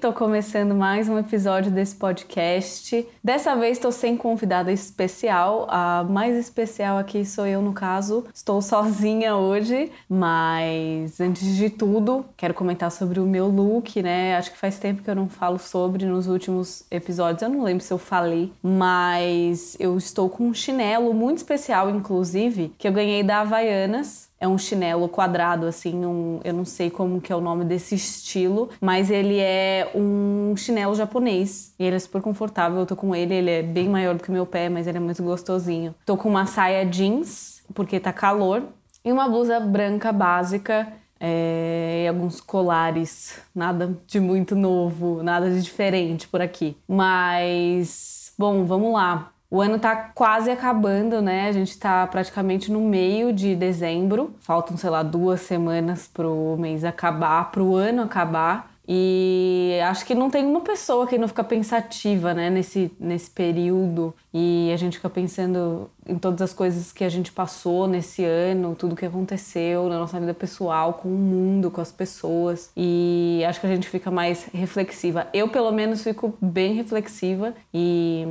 Tô começando mais um episódio desse podcast. Dessa vez estou sem convidada especial. A mais especial aqui sou eu, no caso. Estou sozinha hoje, mas antes de tudo, quero comentar sobre o meu look, né? Acho que faz tempo que eu não falo sobre nos últimos episódios. Eu não lembro se eu falei, mas eu estou com um chinelo muito especial, inclusive, que eu ganhei da Havaianas é um chinelo quadrado, assim, um, eu não sei como que é o nome desse estilo, mas ele é um chinelo japonês. E ele é super confortável, eu tô com ele, ele é bem maior do que o meu pé, mas ele é muito gostosinho. Tô com uma saia jeans, porque tá calor, e uma blusa branca básica, é, e alguns colares, nada de muito novo, nada de diferente por aqui. Mas, bom, vamos lá. O ano tá quase acabando, né? A gente tá praticamente no meio de dezembro. Faltam, sei lá, duas semanas pro mês acabar, pro ano acabar. E acho que não tem uma pessoa que não fica pensativa, né, nesse, nesse período. E a gente fica pensando em todas as coisas que a gente passou nesse ano, tudo que aconteceu na nossa vida pessoal, com o mundo, com as pessoas. E acho que a gente fica mais reflexiva. Eu, pelo menos, fico bem reflexiva e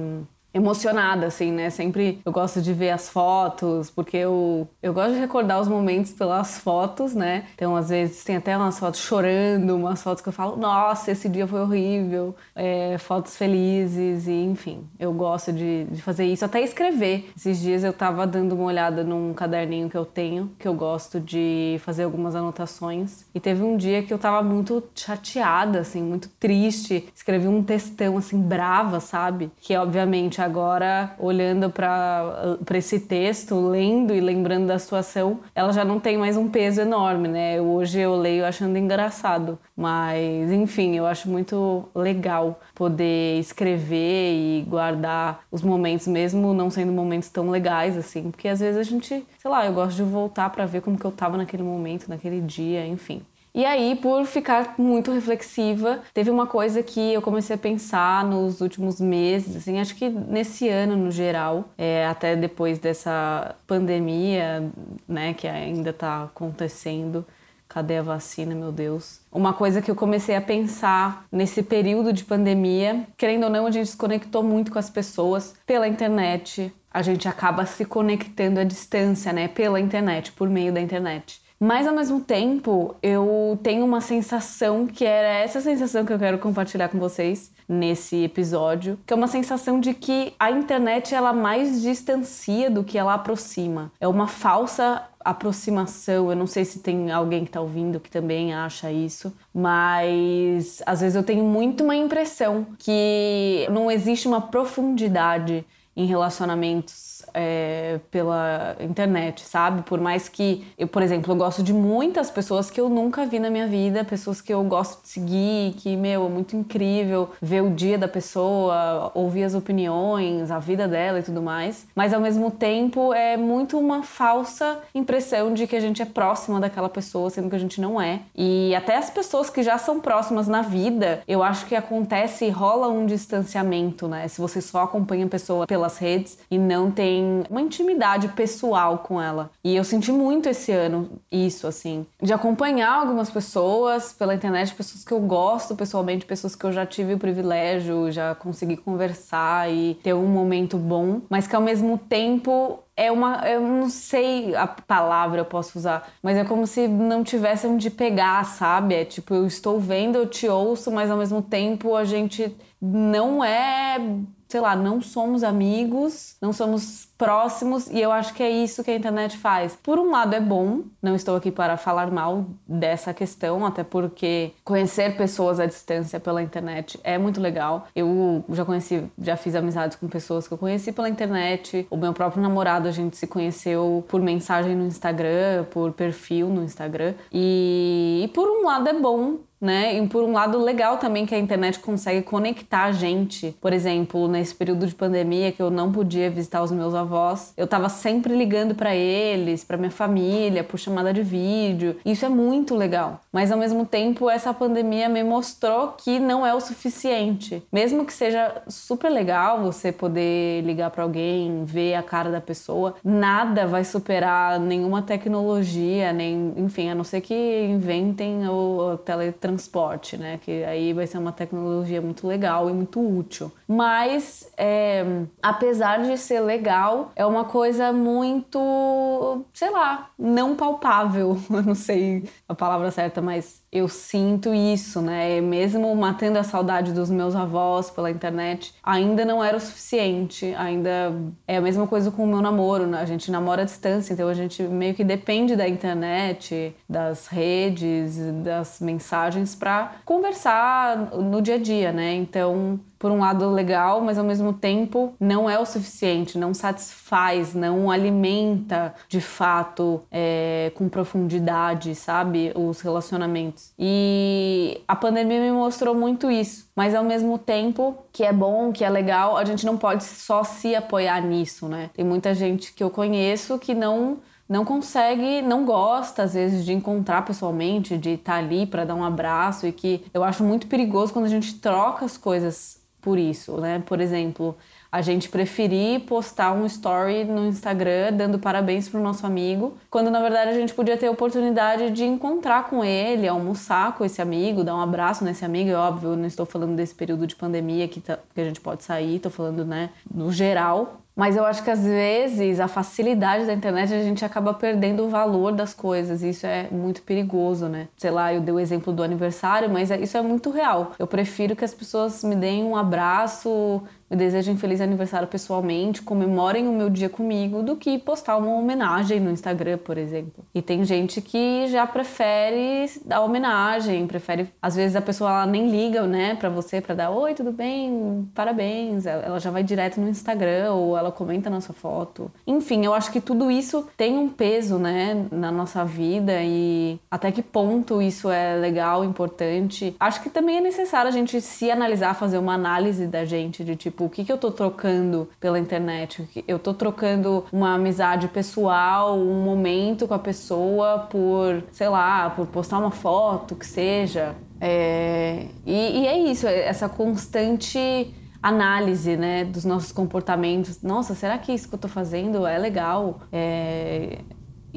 emocionada, assim, né? Sempre eu gosto de ver as fotos, porque eu, eu gosto de recordar os momentos pelas fotos, né? Então, às vezes, tem até umas fotos chorando, umas fotos que eu falo, nossa, esse dia foi horrível, é, fotos felizes, e enfim, eu gosto de, de fazer isso, até escrever. Esses dias eu tava dando uma olhada num caderninho que eu tenho, que eu gosto de fazer algumas anotações, e teve um dia que eu tava muito chateada, assim, muito triste, escrevi um textão, assim, brava, sabe? Que, obviamente, agora, olhando para esse texto, lendo e lembrando da situação, ela já não tem mais um peso enorme, né? Hoje eu leio achando engraçado, mas enfim, eu acho muito legal poder escrever e guardar os momentos, mesmo não sendo momentos tão legais assim, porque às vezes a gente, sei lá, eu gosto de voltar para ver como que eu tava naquele momento, naquele dia, enfim. E aí, por ficar muito reflexiva, teve uma coisa que eu comecei a pensar nos últimos meses, assim, acho que nesse ano no geral, é, até depois dessa pandemia, né, que ainda está acontecendo. Cadê a vacina, meu Deus? Uma coisa que eu comecei a pensar nesse período de pandemia, querendo ou não, a gente se conectou muito com as pessoas pela internet. A gente acaba se conectando à distância, né? Pela internet, por meio da internet. Mas ao mesmo tempo, eu tenho uma sensação que era essa sensação que eu quero compartilhar com vocês nesse episódio, que é uma sensação de que a internet ela mais distancia do que ela aproxima. É uma falsa aproximação. Eu não sei se tem alguém que está ouvindo que também acha isso, mas às vezes eu tenho muito uma impressão que não existe uma profundidade em relacionamentos é, pela internet, sabe? Por mais que eu, por exemplo, eu gosto de muitas pessoas que eu nunca vi na minha vida, pessoas que eu gosto de seguir, que, meu, é muito incrível ver o dia da pessoa, ouvir as opiniões, a vida dela e tudo mais. Mas ao mesmo tempo é muito uma falsa impressão de que a gente é próxima daquela pessoa, sendo que a gente não é. E até as pessoas que já são próximas na vida, eu acho que acontece, rola um distanciamento, né? Se você só acompanha a pessoa pelas redes e não tem uma intimidade pessoal com ela. E eu senti muito esse ano isso, assim, de acompanhar algumas pessoas pela internet, pessoas que eu gosto pessoalmente, pessoas que eu já tive o privilégio, já consegui conversar e ter um momento bom, mas que ao mesmo tempo é uma. Eu não sei a palavra eu posso usar, mas é como se não tivesse onde pegar, sabe? É tipo, eu estou vendo, eu te ouço, mas ao mesmo tempo a gente não é sei lá, não somos amigos, não somos próximos e eu acho que é isso que a internet faz. Por um lado é bom, não estou aqui para falar mal dessa questão, até porque conhecer pessoas à distância pela internet é muito legal. Eu já conheci, já fiz amizades com pessoas que eu conheci pela internet. O meu próprio namorado a gente se conheceu por mensagem no Instagram, por perfil no Instagram. E, e por um lado é bom né? E por um lado legal também que a internet consegue conectar a gente. Por exemplo, nesse período de pandemia que eu não podia visitar os meus avós avós, eu tava sempre ligando para eles, para minha família, por chamada de vídeo. Isso é muito legal. Mas ao mesmo tempo, essa pandemia me mostrou que não é o suficiente. Mesmo que seja super legal você poder ligar para alguém, ver a cara da pessoa, nada vai superar nenhuma tecnologia, nem, enfim, a não ser que inventem o, o teletransporte, né? Que aí vai ser uma tecnologia muito legal e muito útil. Mas, é, apesar de ser legal, é uma coisa muito, sei lá, não palpável. Eu não sei a palavra certa, mas eu sinto isso, né? Mesmo matando a saudade dos meus avós pela internet, ainda não era o suficiente. Ainda é a mesma coisa com o meu namoro, né? A gente namora à distância, então a gente meio que depende da internet, das redes, das mensagens para conversar no dia a dia, né? Então, por um lado legal, mas ao mesmo tempo não é o suficiente, não satisfaz, não alimenta de fato é, com profundidade, sabe, os relacionamentos. E a pandemia me mostrou muito isso, mas ao mesmo tempo que é bom, que é legal, a gente não pode só se apoiar nisso, né? Tem muita gente que eu conheço que não não consegue, não gosta às vezes de encontrar pessoalmente, de estar ali para dar um abraço e que eu acho muito perigoso quando a gente troca as coisas por isso, né? Por exemplo, a gente preferir postar um story no Instagram dando parabéns pro nosso amigo, quando na verdade a gente podia ter a oportunidade de encontrar com ele, almoçar com esse amigo, dar um abraço nesse amigo. É óbvio, eu não estou falando desse período de pandemia que, tá, que a gente pode sair, estou falando, né, no geral. Mas eu acho que às vezes a facilidade da internet a gente acaba perdendo o valor das coisas. E isso é muito perigoso, né? Sei lá, eu dei o exemplo do aniversário, mas é, isso é muito real. Eu prefiro que as pessoas me deem um abraço, me desejem feliz aniversário pessoalmente, comemorem o meu dia comigo, do que postar uma homenagem no Instagram, por exemplo. E tem gente que já prefere dar homenagem, prefere. Às vezes a pessoa ela nem liga, né, pra você, pra dar oi, tudo bem, parabéns. Ela já vai direto no Instagram ou ela comenta na sua foto. Enfim, eu acho que tudo isso tem um peso, né, na nossa vida e até que ponto isso é legal, importante. Acho que também é necessário a gente se analisar, fazer uma análise da gente de tipo Tipo, o que, que eu tô trocando pela internet? Eu tô trocando uma amizade pessoal, um momento com a pessoa por, sei lá, por postar uma foto, que seja. É... E, e é isso, é essa constante análise né, dos nossos comportamentos. Nossa, será que isso que eu tô fazendo é legal? É,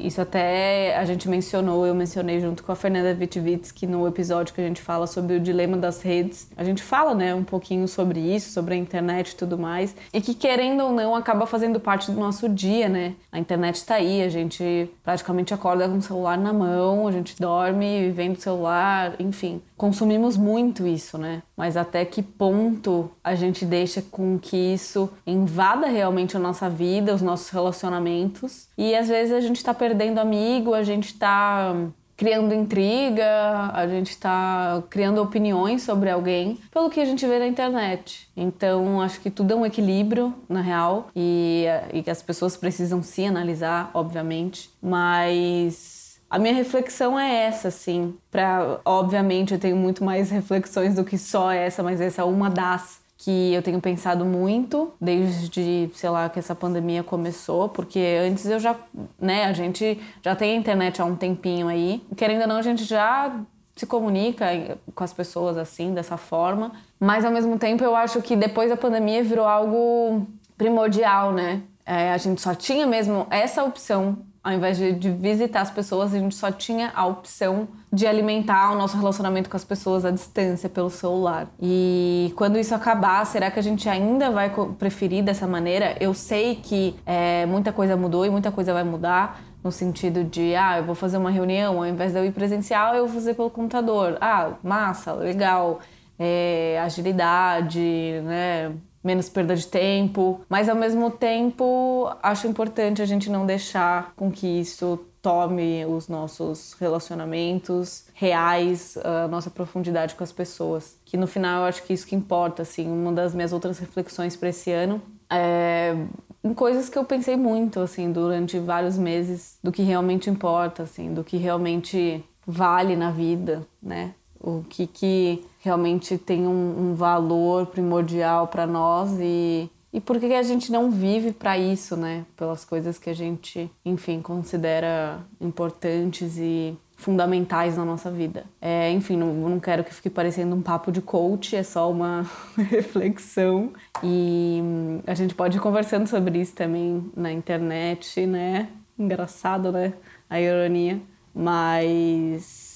isso até a gente mencionou, eu mencionei junto com a Fernanda Vitvitsky no episódio que a gente fala sobre o dilema das redes. A gente fala, né, um pouquinho sobre isso, sobre a internet e tudo mais, e que querendo ou não acaba fazendo parte do nosso dia, né? A internet está aí, a gente praticamente acorda com o celular na mão, a gente dorme vendo o celular, enfim consumimos muito isso, né? Mas até que ponto a gente deixa com que isso invada realmente a nossa vida, os nossos relacionamentos? E às vezes a gente está perdendo amigo, a gente está criando intriga, a gente está criando opiniões sobre alguém pelo que a gente vê na internet. Então, acho que tudo é um equilíbrio, na real, e, e que as pessoas precisam se analisar, obviamente, mas a minha reflexão é essa, assim. Para, obviamente, eu tenho muito mais reflexões do que só essa, mas essa é uma das que eu tenho pensado muito desde, sei lá, que essa pandemia começou, porque antes eu já, né, a gente já tem a internet há um tempinho aí. Querendo ou não, a gente já se comunica com as pessoas assim, dessa forma, mas ao mesmo tempo eu acho que depois da pandemia virou algo primordial, né? É, a gente só tinha mesmo essa opção ao invés de, de, visitar as pessoas, a gente só tinha a opção de alimentar o nosso relacionamento com as pessoas à distância pelo celular. E quando isso acabar, será que a gente ainda vai preferir dessa maneira? Eu sei que é, muita coisa mudou e muita coisa vai mudar. No sentido de, ah, eu vou fazer uma reunião, ao invés de eu ir presencial, eu vou fazer pelo computador. Ah, massa, legal. É, agilidade, né? Menos perda de tempo, mas ao mesmo tempo acho importante a gente não deixar com que isso tome os nossos relacionamentos reais, a nossa profundidade com as pessoas. Que no final eu acho que isso que importa, assim, uma das minhas outras reflexões para esse ano é em coisas que eu pensei muito, assim, durante vários meses, do que realmente importa, assim, do que realmente vale na vida, né? O que que realmente tem um, um valor primordial para nós e, e por que a gente não vive para isso, né? Pelas coisas que a gente, enfim, considera importantes e fundamentais na nossa vida. É, enfim, não, não quero que fique parecendo um papo de coach, é só uma reflexão. E hum, a gente pode ir conversando sobre isso também na internet, né? Engraçado, né? A ironia. Mas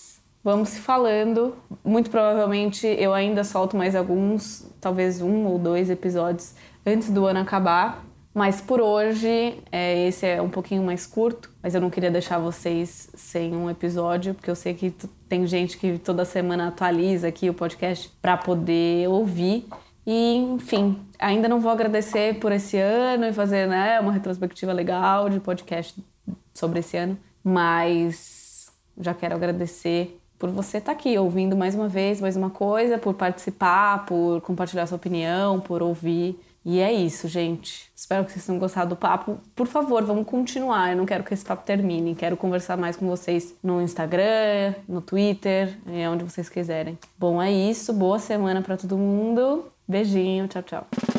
vamos se falando. Muito provavelmente eu ainda solto mais alguns, talvez um ou dois episódios antes do ano acabar. Mas por hoje, é, esse é um pouquinho mais curto, mas eu não queria deixar vocês sem um episódio, porque eu sei que tem gente que toda semana atualiza aqui o podcast para poder ouvir. E, enfim, ainda não vou agradecer por esse ano e fazer né, uma retrospectiva legal de podcast sobre esse ano, mas já quero agradecer por você estar tá aqui ouvindo mais uma vez, mais uma coisa, por participar, por compartilhar sua opinião, por ouvir. E é isso, gente. Espero que vocês tenham gostado do papo. Por favor, vamos continuar. Eu não quero que esse papo termine. Quero conversar mais com vocês no Instagram, no Twitter, onde vocês quiserem. Bom, é isso. Boa semana para todo mundo. Beijinho. Tchau, tchau.